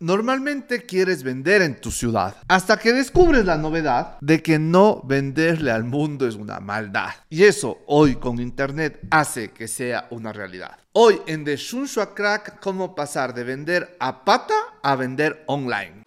Normalmente quieres vender en tu ciudad, hasta que descubres la novedad de que no venderle al mundo es una maldad. Y eso hoy con Internet hace que sea una realidad. Hoy en The Shunshua Crack, cómo pasar de vender a pata a vender online.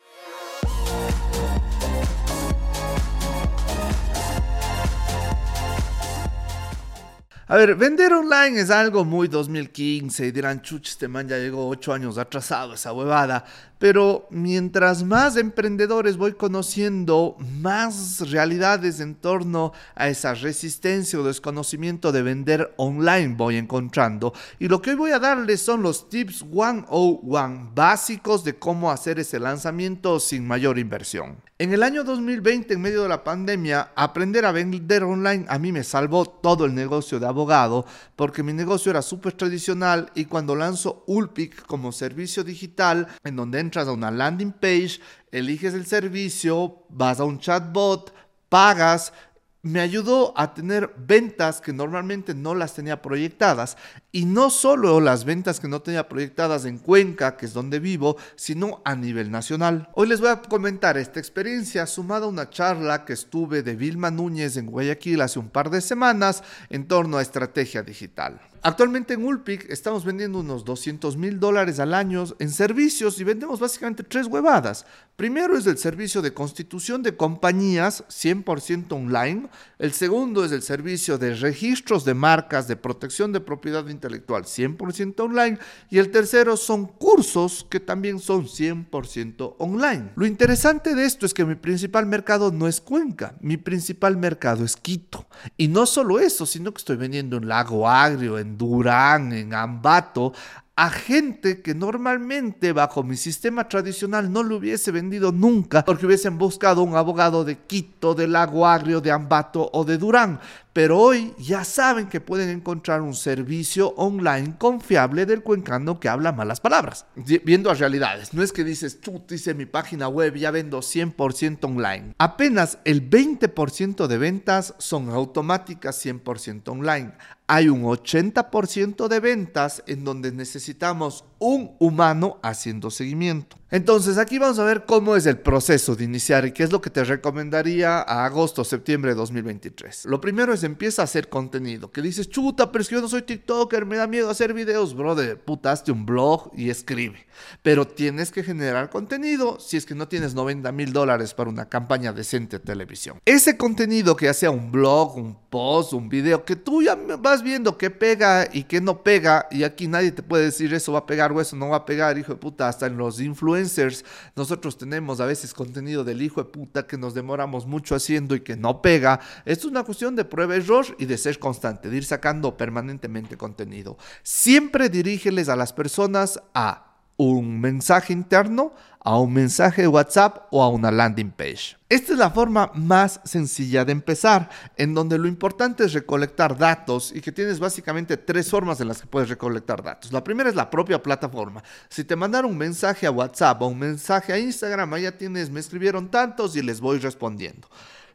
A ver, vender online es algo muy 2015 y dirán, chuch, este man ya llegó ocho años atrasado, esa huevada. Pero mientras más emprendedores voy conociendo, más realidades en torno a esa resistencia o desconocimiento de vender online voy encontrando. Y lo que hoy voy a darles son los tips 101 básicos de cómo hacer ese lanzamiento sin mayor inversión. En el año 2020, en medio de la pandemia, aprender a vender online a mí me salvó todo el negocio de abogado porque mi negocio era súper tradicional y cuando lanzo Ulpic como servicio digital, en donde entras a una landing page, eliges el servicio, vas a un chatbot, pagas, me ayudó a tener ventas que normalmente no las tenía proyectadas. Y no solo las ventas que no tenía proyectadas en Cuenca, que es donde vivo, sino a nivel nacional. Hoy les voy a comentar esta experiencia sumada a una charla que estuve de Vilma Núñez en Guayaquil hace un par de semanas en torno a estrategia digital. Actualmente en Ulpic estamos vendiendo unos 200 mil dólares al año en servicios y vendemos básicamente tres huevadas. Primero es el servicio de constitución de compañías 100% online. El segundo es el servicio de registros de marcas de protección de propiedad intelectual 100% online. Y el tercero son cursos que también son 100% online. Lo interesante de esto es que mi principal mercado no es Cuenca, mi principal mercado es Quito. Y no solo eso, sino que estoy vendiendo en Lago Agrio, en Durán, en Ambato, a gente que normalmente bajo mi sistema tradicional no lo hubiese vendido nunca porque hubiesen buscado un abogado de Quito, de Lago Agrio, de Ambato o de Durán. Pero hoy ya saben que pueden encontrar un servicio online confiable del cuencano que habla malas palabras. Viendo a realidades, no es que dices, tú dice mi página web, ya vendo 100% online. Apenas el 20% de ventas son automáticas 100% online hay un 80% de ventas en donde necesitamos un humano haciendo seguimiento. Entonces aquí vamos a ver cómo es el proceso de iniciar y qué es lo que te recomendaría a agosto, septiembre de 2023. Lo primero es empieza a hacer contenido, que dices, chuta, pero es que yo no soy TikToker, me da miedo hacer videos, brother, putaste un blog y escribe. Pero tienes que generar contenido si es que no tienes 90 mil dólares para una campaña decente de televisión. Ese contenido que ya sea un blog, un post, un video, que tú ya vas viendo qué pega y qué no pega, y aquí nadie te puede decir eso va a pegar eso no va a pegar, hijo de puta, hasta en los influencers nosotros tenemos a veces contenido del hijo de puta que nos demoramos mucho haciendo y que no pega. Esto es una cuestión de prueba error y de ser constante, de ir sacando permanentemente contenido. Siempre dirígeles a las personas a un mensaje interno, a un mensaje de WhatsApp o a una landing page. Esta es la forma más sencilla de empezar, en donde lo importante es recolectar datos y que tienes básicamente tres formas en las que puedes recolectar datos. La primera es la propia plataforma. Si te mandaron un mensaje a WhatsApp o un mensaje a Instagram, ya tienes, me escribieron tantos y les voy respondiendo.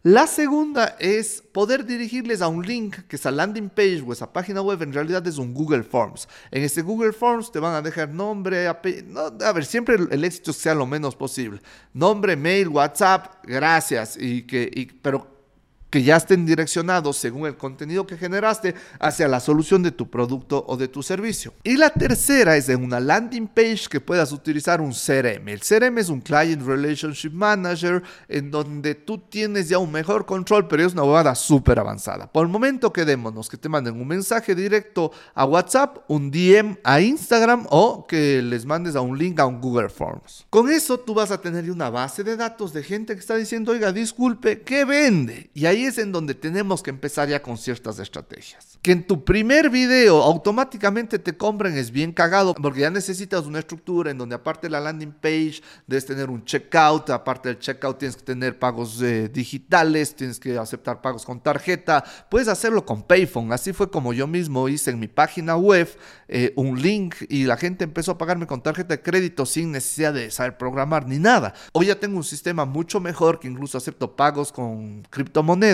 La segunda es poder dirigirles a un link que esa landing page o esa página web en realidad es un Google Forms. En este Google Forms te van a dejar nombre, apellido, a ver, siempre el, éxito sea lo menos posible. Nombre, mail, WhatsApp, gracias, y que, y, pero que ya estén direccionados según el contenido que generaste hacia la solución de tu producto o de tu servicio. Y la tercera es en una landing page que puedas utilizar un CRM. El CRM es un Client Relationship Manager en donde tú tienes ya un mejor control, pero es una bobada súper avanzada. Por el momento quedémonos que te manden un mensaje directo a WhatsApp, un DM a Instagram o que les mandes a un link a un Google Forms. Con eso tú vas a tener una base de datos de gente que está diciendo, oiga, disculpe, ¿qué vende? Y ahí ahí es en donde tenemos que empezar ya con ciertas estrategias. Que en tu primer video automáticamente te compren es bien cagado porque ya necesitas una estructura en donde aparte de la landing page debes tener un checkout, aparte del checkout tienes que tener pagos eh, digitales, tienes que aceptar pagos con tarjeta, puedes hacerlo con Payphone, así fue como yo mismo hice en mi página web eh, un link y la gente empezó a pagarme con tarjeta de crédito sin necesidad de saber programar ni nada. Hoy ya tengo un sistema mucho mejor que incluso acepto pagos con criptomonedas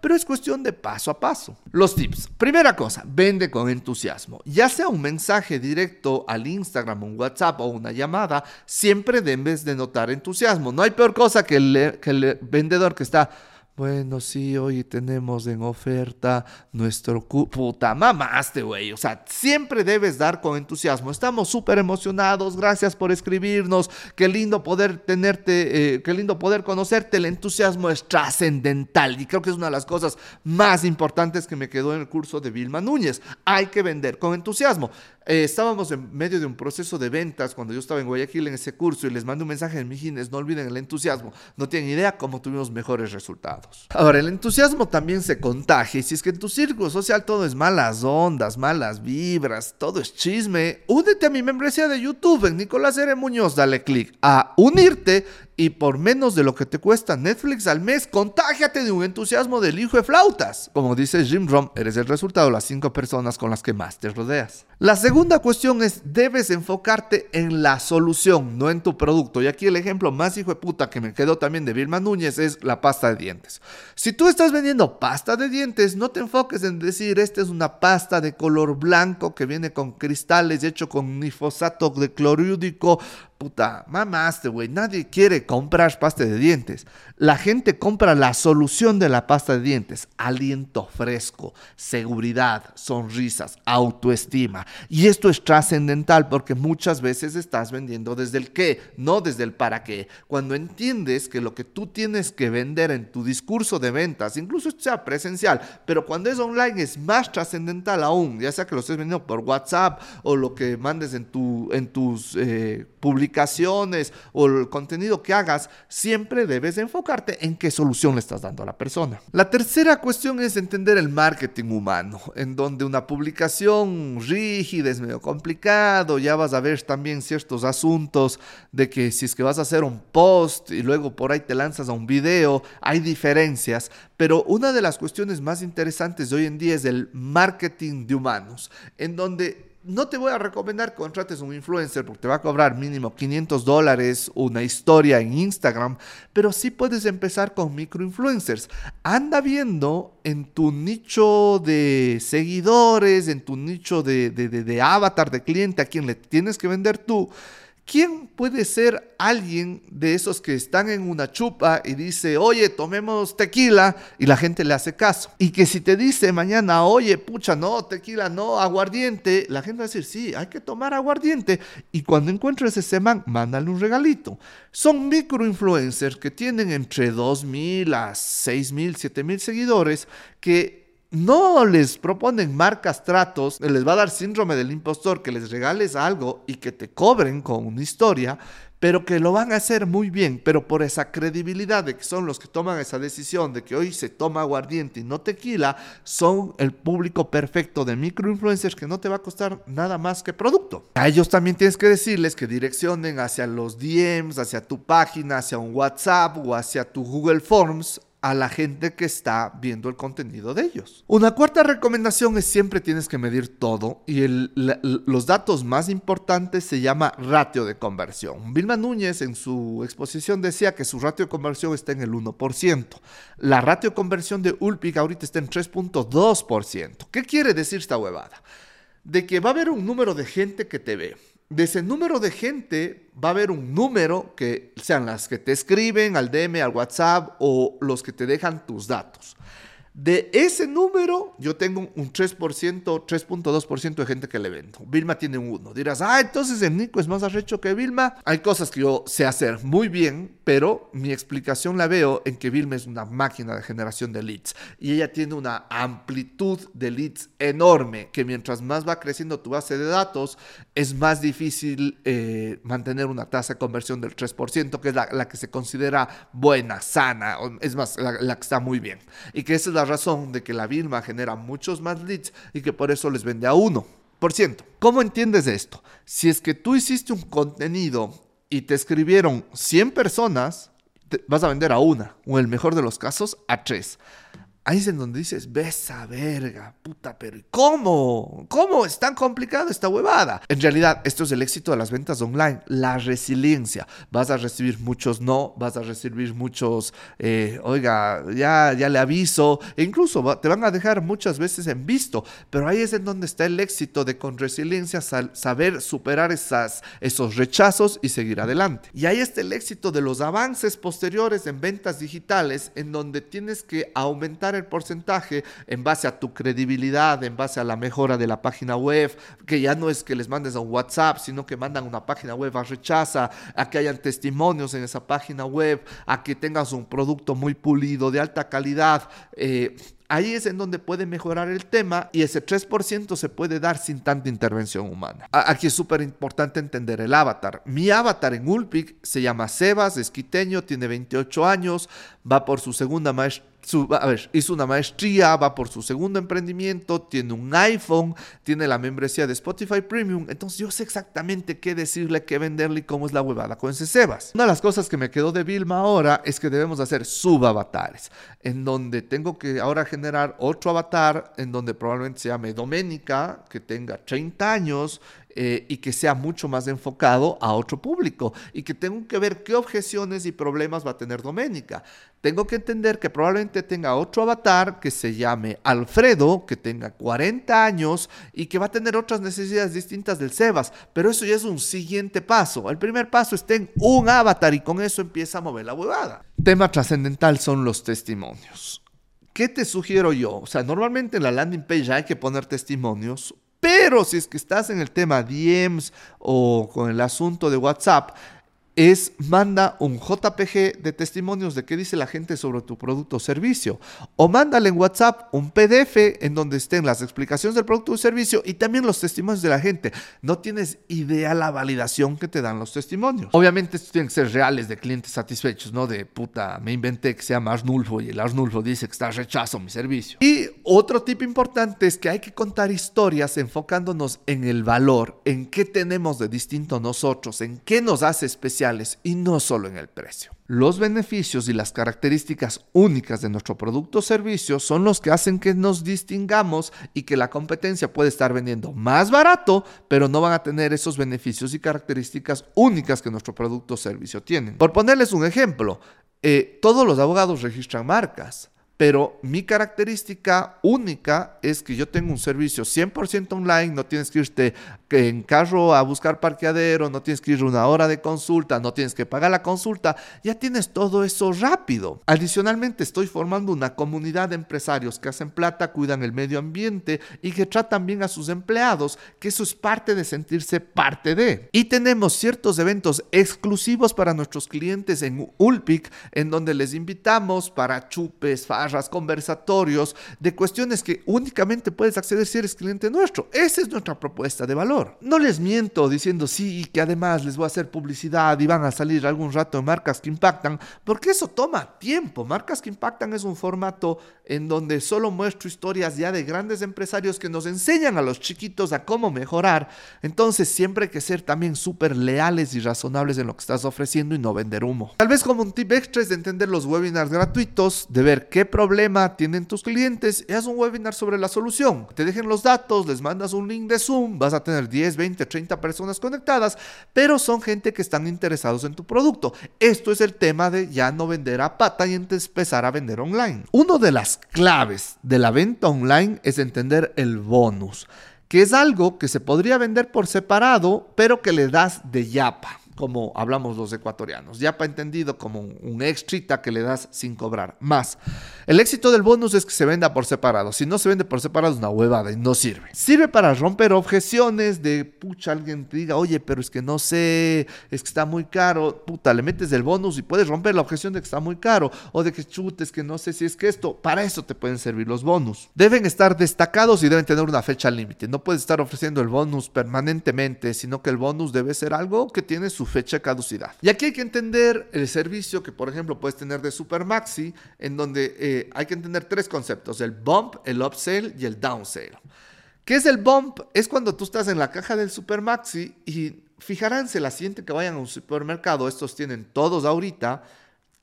pero es cuestión de paso a paso. Los tips. Primera cosa, vende con entusiasmo. Ya sea un mensaje directo al Instagram, un WhatsApp o una llamada, siempre debes de notar entusiasmo. No hay peor cosa que el vendedor que está bueno, sí, hoy tenemos en oferta nuestro... Puta, mamaste, güey. O sea, siempre debes dar con entusiasmo. Estamos súper emocionados. Gracias por escribirnos. Qué lindo poder tenerte, eh, qué lindo poder conocerte. El entusiasmo es trascendental y creo que es una de las cosas más importantes que me quedó en el curso de Vilma Núñez. Hay que vender con entusiasmo. Eh, estábamos en medio de un proceso de ventas cuando yo estaba en Guayaquil en ese curso y les mandé un mensaje en Mijines, no olviden el entusiasmo. No tienen idea cómo tuvimos mejores resultados. Ahora, el entusiasmo también se contagia y si es que en tu círculo social todo es malas ondas, malas vibras, todo es chisme, únete a mi membresía de YouTube en Nicolás R. Muñoz, dale click a unirte y por menos de lo que te cuesta Netflix al mes, contágiate de un entusiasmo del hijo de flautas. Como dice Jim Rom, eres el resultado de las cinco personas con las que más te rodeas. La segunda cuestión es, debes enfocarte en la solución, no en tu producto. Y aquí el ejemplo más hijo de puta que me quedó también de Vilma Núñez es la pasta de dientes. Si tú estás vendiendo pasta de dientes, no te enfoques en decir, esta es una pasta de color blanco que viene con cristales hecho con nifosato de clorúdico puta, mamaste, güey. Nadie quiere comprar pasta de dientes. La gente compra la solución de la pasta de dientes. Aliento fresco, seguridad, sonrisas, autoestima. Y esto es trascendental porque muchas veces estás vendiendo desde el qué, no desde el para qué. Cuando entiendes que lo que tú tienes que vender en tu discurso de ventas, incluso sea presencial, pero cuando es online es más trascendental aún, ya sea que lo estés vendiendo por WhatsApp o lo que mandes en, tu, en tus eh, publicaciones o el contenido que hagas, siempre debes enfocarte en qué solución le estás dando a la persona. La tercera cuestión es entender el marketing humano, en donde una publicación rígida es medio complicado, ya vas a ver también ciertos asuntos de que si es que vas a hacer un post y luego por ahí te lanzas a un video, hay diferencias, pero una de las cuestiones más interesantes hoy en día es el marketing de humanos, en donde no te voy a recomendar que contrates un influencer porque te va a cobrar mínimo 500 dólares una historia en Instagram, pero sí puedes empezar con microinfluencers. Anda viendo en tu nicho de seguidores, en tu nicho de, de avatar de cliente a quien le tienes que vender tú ¿Quién puede ser alguien de esos que están en una chupa y dice, oye, tomemos tequila y la gente le hace caso? Y que si te dice mañana, oye, pucha, no, tequila, no, aguardiente, la gente va a decir, sí, hay que tomar aguardiente. Y cuando encuentres ese man, mándale un regalito. Son microinfluencers que tienen entre 2.000 a 6.000, 7.000 seguidores que no les proponen marcas tratos, les va a dar síndrome del impostor, que les regales algo y que te cobren con una historia, pero que lo van a hacer muy bien, pero por esa credibilidad de que son los que toman esa decisión de que hoy se toma aguardiente y no tequila, son el público perfecto de microinfluencers que no te va a costar nada más que producto. A ellos también tienes que decirles que direccionen hacia los DMs, hacia tu página, hacia un WhatsApp o hacia tu Google Forms a la gente que está viendo el contenido de ellos. Una cuarta recomendación es siempre tienes que medir todo y los datos más importantes se llama ratio de conversión. Vilma Núñez en su exposición decía que su ratio de conversión está en el 1%. La ratio de conversión de Ulpic ahorita está en 3.2%. ¿Qué quiere decir esta huevada? De que va a haber un número de gente que te ve de ese número de gente va a haber un número que sean las que te escriben al DM, al WhatsApp o los que te dejan tus datos. De ese número, yo tengo un 3%, 3.2% de gente que le vendo. Vilma tiene un 1. Dirás, ah, entonces el Nico es más arrecho que Vilma. Hay cosas que yo sé hacer muy bien, pero mi explicación la veo en que Vilma es una máquina de generación de leads. Y ella tiene una amplitud de leads enorme, que mientras más va creciendo tu base de datos, es más difícil eh, mantener una tasa de conversión del 3%, que es la, que se considera buena, sana, es más, la, la que está muy bien. Y que esa es la razón de que la Vilma genera muchos más leads y que por eso les vende a uno. Por ciento, ¿cómo entiendes esto? Si es que tú hiciste un contenido y te escribieron 100 personas, vas a vender a una, o en el mejor de los casos, a tres. Ahí es en donde dices, besa verga, puta, pero ¿cómo? ¿Cómo es tan complicado esta huevada? En realidad, esto es el éxito de las ventas online, la resiliencia. Vas a recibir muchos no, vas a recibir muchos, eh, oiga, ya, ya le aviso, e incluso te van a dejar muchas veces en visto, pero ahí es en donde está el éxito de con resiliencia saber superar esas, esos rechazos y seguir adelante. Y ahí está el éxito de los avances posteriores en ventas digitales, en donde tienes que aumentar el porcentaje en base a tu credibilidad, en base a la mejora de la página web, que ya no es que les mandes a un WhatsApp, sino que mandan una página web a rechaza, a que hayan testimonios en esa página web, a que tengas un producto muy pulido, de alta calidad. Eh, ahí es en donde puede mejorar el tema y ese 3% se puede dar sin tanta intervención humana. Aquí es súper importante entender el avatar. Mi avatar en Ulpic se llama Sebas, es quiteño, tiene 28 años, va por su segunda maestría a ver, hizo una maestría, va por su segundo emprendimiento, tiene un iPhone, tiene la membresía de Spotify Premium, entonces yo sé exactamente qué decirle, qué venderle y cómo es la huevada con ese Sebas. Una de las cosas que me quedó de Vilma ahora es que debemos hacer subavatares, en donde tengo que ahora generar otro avatar, en donde probablemente se llame Doménica, que tenga 30 años, eh, y que sea mucho más enfocado a otro público y que tengo que ver qué objeciones y problemas va a tener Doménica. Tengo que entender que probablemente tenga otro avatar que se llame Alfredo, que tenga 40 años y que va a tener otras necesidades distintas del Sebas, pero eso ya es un siguiente paso. El primer paso es en un avatar y con eso empieza a mover la huevada. Tema trascendental son los testimonios. ¿Qué te sugiero yo? O sea, normalmente en la landing page hay que poner testimonios pero si es que estás en el tema DMs o con el asunto de WhatsApp, es manda un JPG de testimonios de qué dice la gente sobre tu producto o servicio. O mándale en WhatsApp un PDF en donde estén las explicaciones del producto o servicio y también los testimonios de la gente. No tienes idea la validación que te dan los testimonios. Obviamente estos tienen que ser reales de clientes satisfechos, no de puta, me inventé que se llama Arnulfo y el Arnulfo dice que está rechazo mi servicio. Y otro tip importante es que hay que contar historias enfocándonos en el valor, en qué tenemos de distinto nosotros, en qué nos hace especial y no solo en el precio. Los beneficios y las características únicas de nuestro producto o servicio son los que hacen que nos distingamos y que la competencia puede estar vendiendo más barato, pero no van a tener esos beneficios y características únicas que nuestro producto o servicio tienen. Por ponerles un ejemplo, eh, todos los abogados registran marcas. Pero mi característica única es que yo tengo un servicio 100% online, no tienes que irte en carro a buscar parqueadero, no tienes que ir una hora de consulta, no tienes que pagar la consulta, ya tienes todo eso rápido. Adicionalmente estoy formando una comunidad de empresarios que hacen plata, cuidan el medio ambiente y que tratan bien a sus empleados, que eso es parte de sentirse parte de. Y tenemos ciertos eventos exclusivos para nuestros clientes en Ulpic, en donde les invitamos para chupes, conversatorios de cuestiones que únicamente puedes acceder si eres cliente nuestro. Esa es nuestra propuesta de valor. No les miento diciendo sí, que además les voy a hacer publicidad y van a salir algún rato en marcas que impactan, porque eso toma tiempo. Marcas que impactan es un formato en donde solo muestro historias ya de grandes empresarios que nos enseñan a los chiquitos a cómo mejorar. Entonces siempre hay que ser también súper leales y razonables en lo que estás ofreciendo y no vender humo. Tal vez como un tip extra es de entender los webinars gratuitos, de ver qué problema tienen tus clientes haz un webinar sobre la solución. Te dejen los datos, les mandas un link de Zoom, vas a tener 10, 20, 30 personas conectadas, pero son gente que están interesados en tu producto. Esto es el tema de ya no vender a pata y empezar a vender online. Una de las claves de la venta online es entender el bonus, que es algo que se podría vender por separado, pero que le das de yapa como hablamos los ecuatorianos. Ya para entendido como un, extrita que le das sin cobrar más. El éxito del bonus es que se venda por separado. Si no se vende por separado es una huevada y no sirve. Sirve para romper objeciones de, pucha, alguien te diga, oye, pero es que no sé, es que está muy caro. Puta, le metes el bonus y puedes romper la objeción de que está muy caro o de que chutes, que no sé si es que esto. Para eso te pueden servir los bonus. Deben estar destacados y deben tener una fecha límite. No puedes estar ofreciendo el bonus permanentemente, sino que el bonus debe ser algo que tiene su fecha de caducidad. Y aquí hay que entender el servicio que, por ejemplo, puedes tener de Supermaxi, en donde eh, hay que entender tres conceptos, el bump, el upsell y el downsell. ¿Qué es el bump? Es cuando tú estás en la caja del Supermaxi y fijaránse la siguiente que vayan a un supermercado, estos tienen todos ahorita,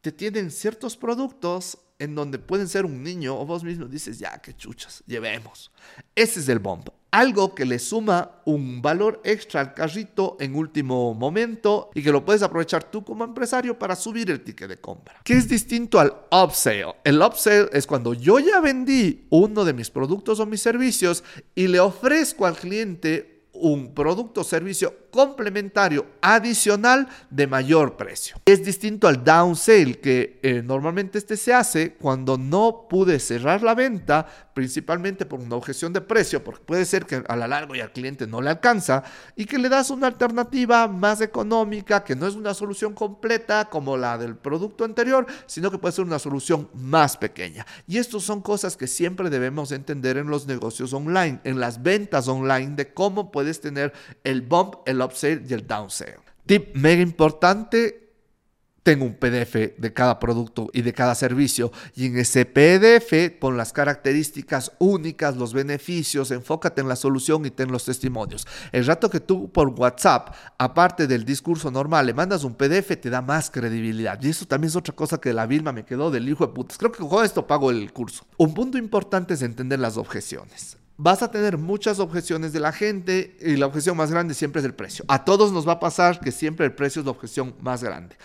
te tienen ciertos productos en donde pueden ser un niño o vos mismo dices, ya, qué chuchas, llevemos. Ese es el bump. Algo que le suma un valor extra al carrito en último momento y que lo puedes aprovechar tú como empresario para subir el ticket de compra. Que es distinto al upsell. El upsell es cuando yo ya vendí uno de mis productos o mis servicios y le ofrezco al cliente un producto o servicio complementario adicional de mayor precio. Es distinto al down sale que eh, normalmente este se hace cuando no pude cerrar la venta principalmente por una objeción de precio, porque puede ser que a la largo y al cliente no le alcanza y que le das una alternativa más económica que no es una solución completa como la del producto anterior, sino que puede ser una solución más pequeña. Y estas son cosas que siempre debemos entender en los negocios online, en las ventas online de cómo puedes tener el bump, el upsell y el downsell. Tip mega importante, tengo un PDF de cada producto y de cada servicio y en ese PDF pon las características únicas, los beneficios, enfócate en la solución y ten los testimonios. El rato que tú por WhatsApp, aparte del discurso normal, le mandas un PDF, te da más credibilidad. Y eso también es otra cosa que la Vilma me quedó del hijo de putas. Creo que con esto pago el curso. Un punto importante es entender las objeciones vas a tener muchas objeciones de la gente y la objeción más grande siempre es el precio. A todos nos va a pasar que siempre el precio es la objeción más grande.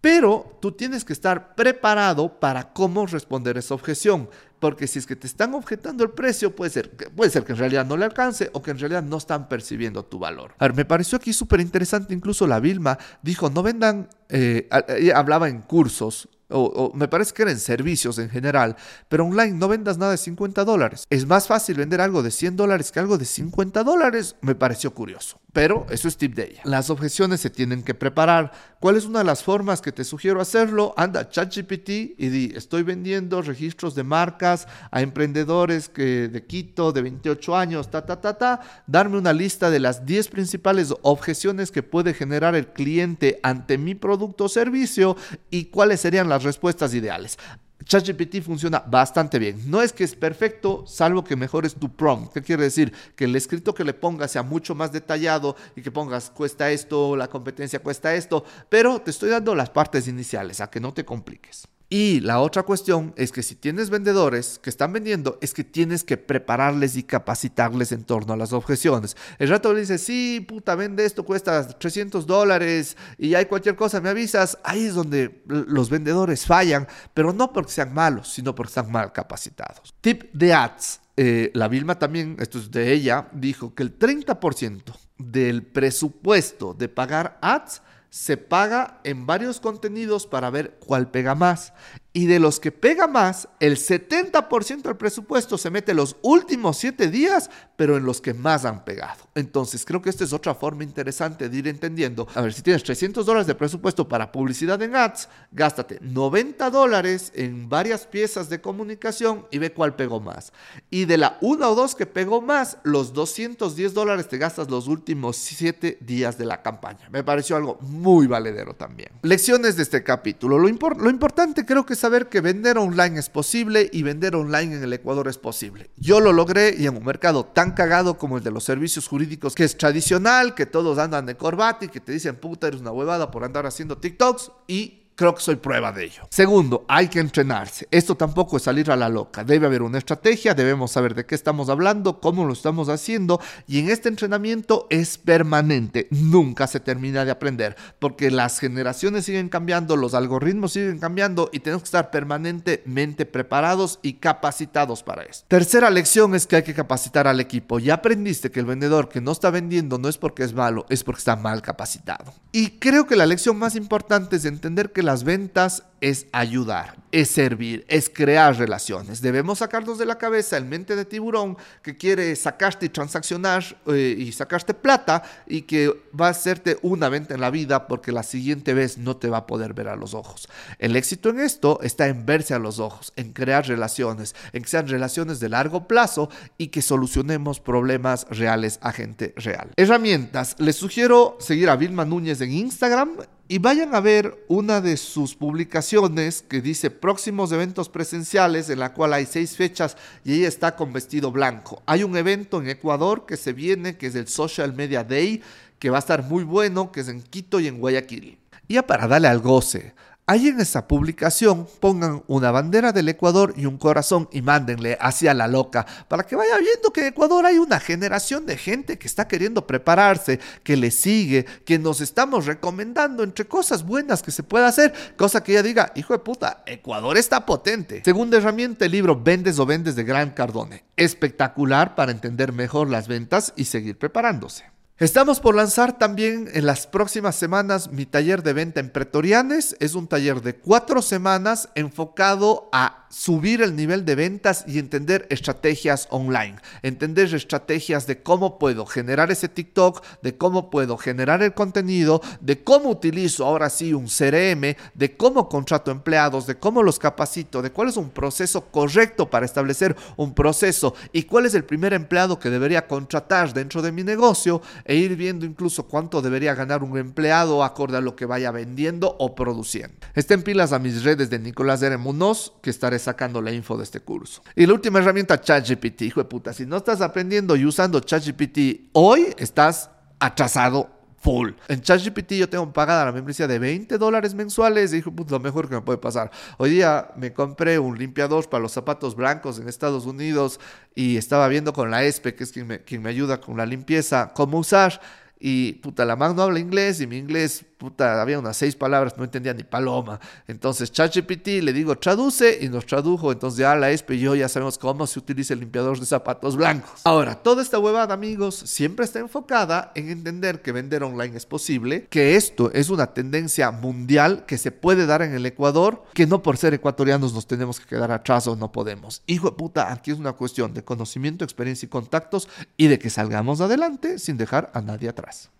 Pero tú tienes que estar preparado para cómo responder esa objeción. Porque si es que te están objetando el precio, puede ser, puede ser que en realidad no le alcance o que en realidad no están percibiendo tu valor. A ver, me pareció aquí súper interesante, incluso la Vilma dijo, no vendan, eh, hablaba en cursos, o, me parece que eran servicios en general, pero online no vendas nada de 50 dólares. Es más fácil vender algo de 100 dólares que algo de 50 dólares, me pareció curioso. Pero eso es tip de ella. Las objeciones se tienen que preparar. ¿Cuál es una de las formas que te sugiero hacerlo? Anda ChatGPT y di, estoy vendiendo registros de marcas a emprendedores que de Quito, de 28 años, ta, ta, ta, ta. Darme una lista de las 10 principales objeciones que puede generar el cliente ante mi producto o servicio y cuáles serían las respuestas ideales. ChatGPT funciona bastante bien. No es que es perfecto, salvo que mejores tu prompt. ¿Qué quiere decir? Que el escrito que le pongas sea mucho más detallado y que pongas cuesta esto, la competencia cuesta esto, pero te estoy dando las partes iniciales, a que no te compliques. Y la otra cuestión es que si tienes vendedores que están vendiendo, es que tienes que prepararles y capacitarles en torno a las objeciones. El rato le dice, sí, puta, vende esto, cuesta 300 dólares y hay cualquier cosa, me avisas. Ahí es donde los vendedores fallan, pero no porque sean malos, sino porque están mal capacitados. Tip de ads. Eh, la Vilma también, esto es de ella, dijo que el 30% del presupuesto de pagar ads se paga en varios contenidos para ver cuál pega más. Y de los que pega más, el 70% del presupuesto se mete los últimos 7 días, pero en los que más han pegado. Entonces, creo que esta es otra forma interesante de ir entendiendo. A ver, si tienes 300 dólares de presupuesto para publicidad en ads, gástate 90 dólares en varias piezas de comunicación y ve cuál pegó más. Y de la una o dos que pegó más, los 210 dólares te gastas los últimos 7 días de la campaña. Me pareció algo muy valedero también. Lecciones de este capítulo. Lo, lo importante creo que es saber que vender online es posible y vender online en el Ecuador es posible. Yo lo logré y en un mercado tan cagado como el de los servicios jurídicos, que es tradicional, que todos andan de corbata y que te dicen puta, eres una huevada por andar haciendo TikToks y creo que soy prueba de ello. Segundo, hay que entrenarse. Esto tampoco es salir a la loca. Debe haber una estrategia, debemos saber de qué estamos hablando, cómo lo estamos haciendo y en este entrenamiento es permanente. Nunca se termina de aprender porque las generaciones siguen cambiando, los algoritmos siguen cambiando y tenemos que estar permanentemente preparados y capacitados para esto. Tercera lección es que hay que capacitar al equipo. Ya aprendiste que el vendedor que no está vendiendo no es porque es malo, es porque está mal capacitado. Y creo que la lección más importante es entender que las ventas es ayudar, es servir, es crear relaciones. Debemos sacarnos de la cabeza el mente de tiburón que quiere sacarte y transaccionar eh, y sacarte plata y que va a hacerte una venta en la vida porque la siguiente vez no te va a poder ver a los ojos. El éxito en esto está en verse a los ojos, en crear relaciones, en que sean relaciones de largo plazo y que solucionemos problemas reales a gente real. Herramientas. Les sugiero seguir a Vilma Núñez en Instagram y vayan a ver una de sus publicaciones que dice próximos eventos presenciales en la cual hay seis fechas y ella está con vestido blanco. Hay un evento en Ecuador que se viene, que es el Social Media Day, que va a estar muy bueno, que es en Quito y en Guayaquil. Y ya para darle al goce Ahí en esa publicación pongan una bandera del Ecuador y un corazón y mándenle hacia la loca para que vaya viendo que en Ecuador hay una generación de gente que está queriendo prepararse, que le sigue, que nos estamos recomendando entre cosas buenas que se puede hacer, cosa que ella diga, hijo de puta, Ecuador está potente. Segunda herramienta, el libro Vendes o Vendes de Gran Cardone. Espectacular para entender mejor las ventas y seguir preparándose. Estamos por lanzar también en las próximas semanas mi taller de venta en Pretorianes. Es un taller de cuatro semanas enfocado a subir el nivel de ventas y entender estrategias online. Entender estrategias de cómo puedo generar ese TikTok, de cómo puedo generar el contenido, de cómo utilizo ahora sí un CRM, de cómo contrato empleados, de cómo los capacito, de cuál es un proceso correcto para establecer un proceso y cuál es el primer empleado que debería contratar dentro de mi negocio e ir viendo incluso cuánto debería ganar un empleado acorde a lo que vaya vendiendo o produciendo. Estén pilas a mis redes de Nicolás R. Munoz, que estaré sacando la info de este curso. Y la última herramienta, ChatGPT, hijo de puta. Si no estás aprendiendo y usando ChatGPT hoy, estás atrasado full. En ChatGPT yo tengo pagada la membresía de 20 dólares mensuales. Dijo, pues lo mejor que me puede pasar. Hoy día me compré un limpiador para los zapatos blancos en Estados Unidos y estaba viendo con la ESPE, que es quien me, quien me ayuda con la limpieza, cómo usar. Y puta, la man no habla inglés y mi inglés puta, había unas seis palabras, no entendía ni paloma. Entonces, ChatGPT le digo, traduce y nos tradujo. Entonces, ya la ESPE y yo ya sabemos cómo se utiliza el limpiador de zapatos blancos. Ahora, toda esta huevada, amigos, siempre está enfocada en entender que vender online es posible, que esto es una tendencia mundial que se puede dar en el Ecuador, que no por ser ecuatorianos nos tenemos que quedar atrás o no podemos. Hijo de puta, aquí es una cuestión de conocimiento, experiencia y contactos y de que salgamos adelante sin dejar a nadie atrás.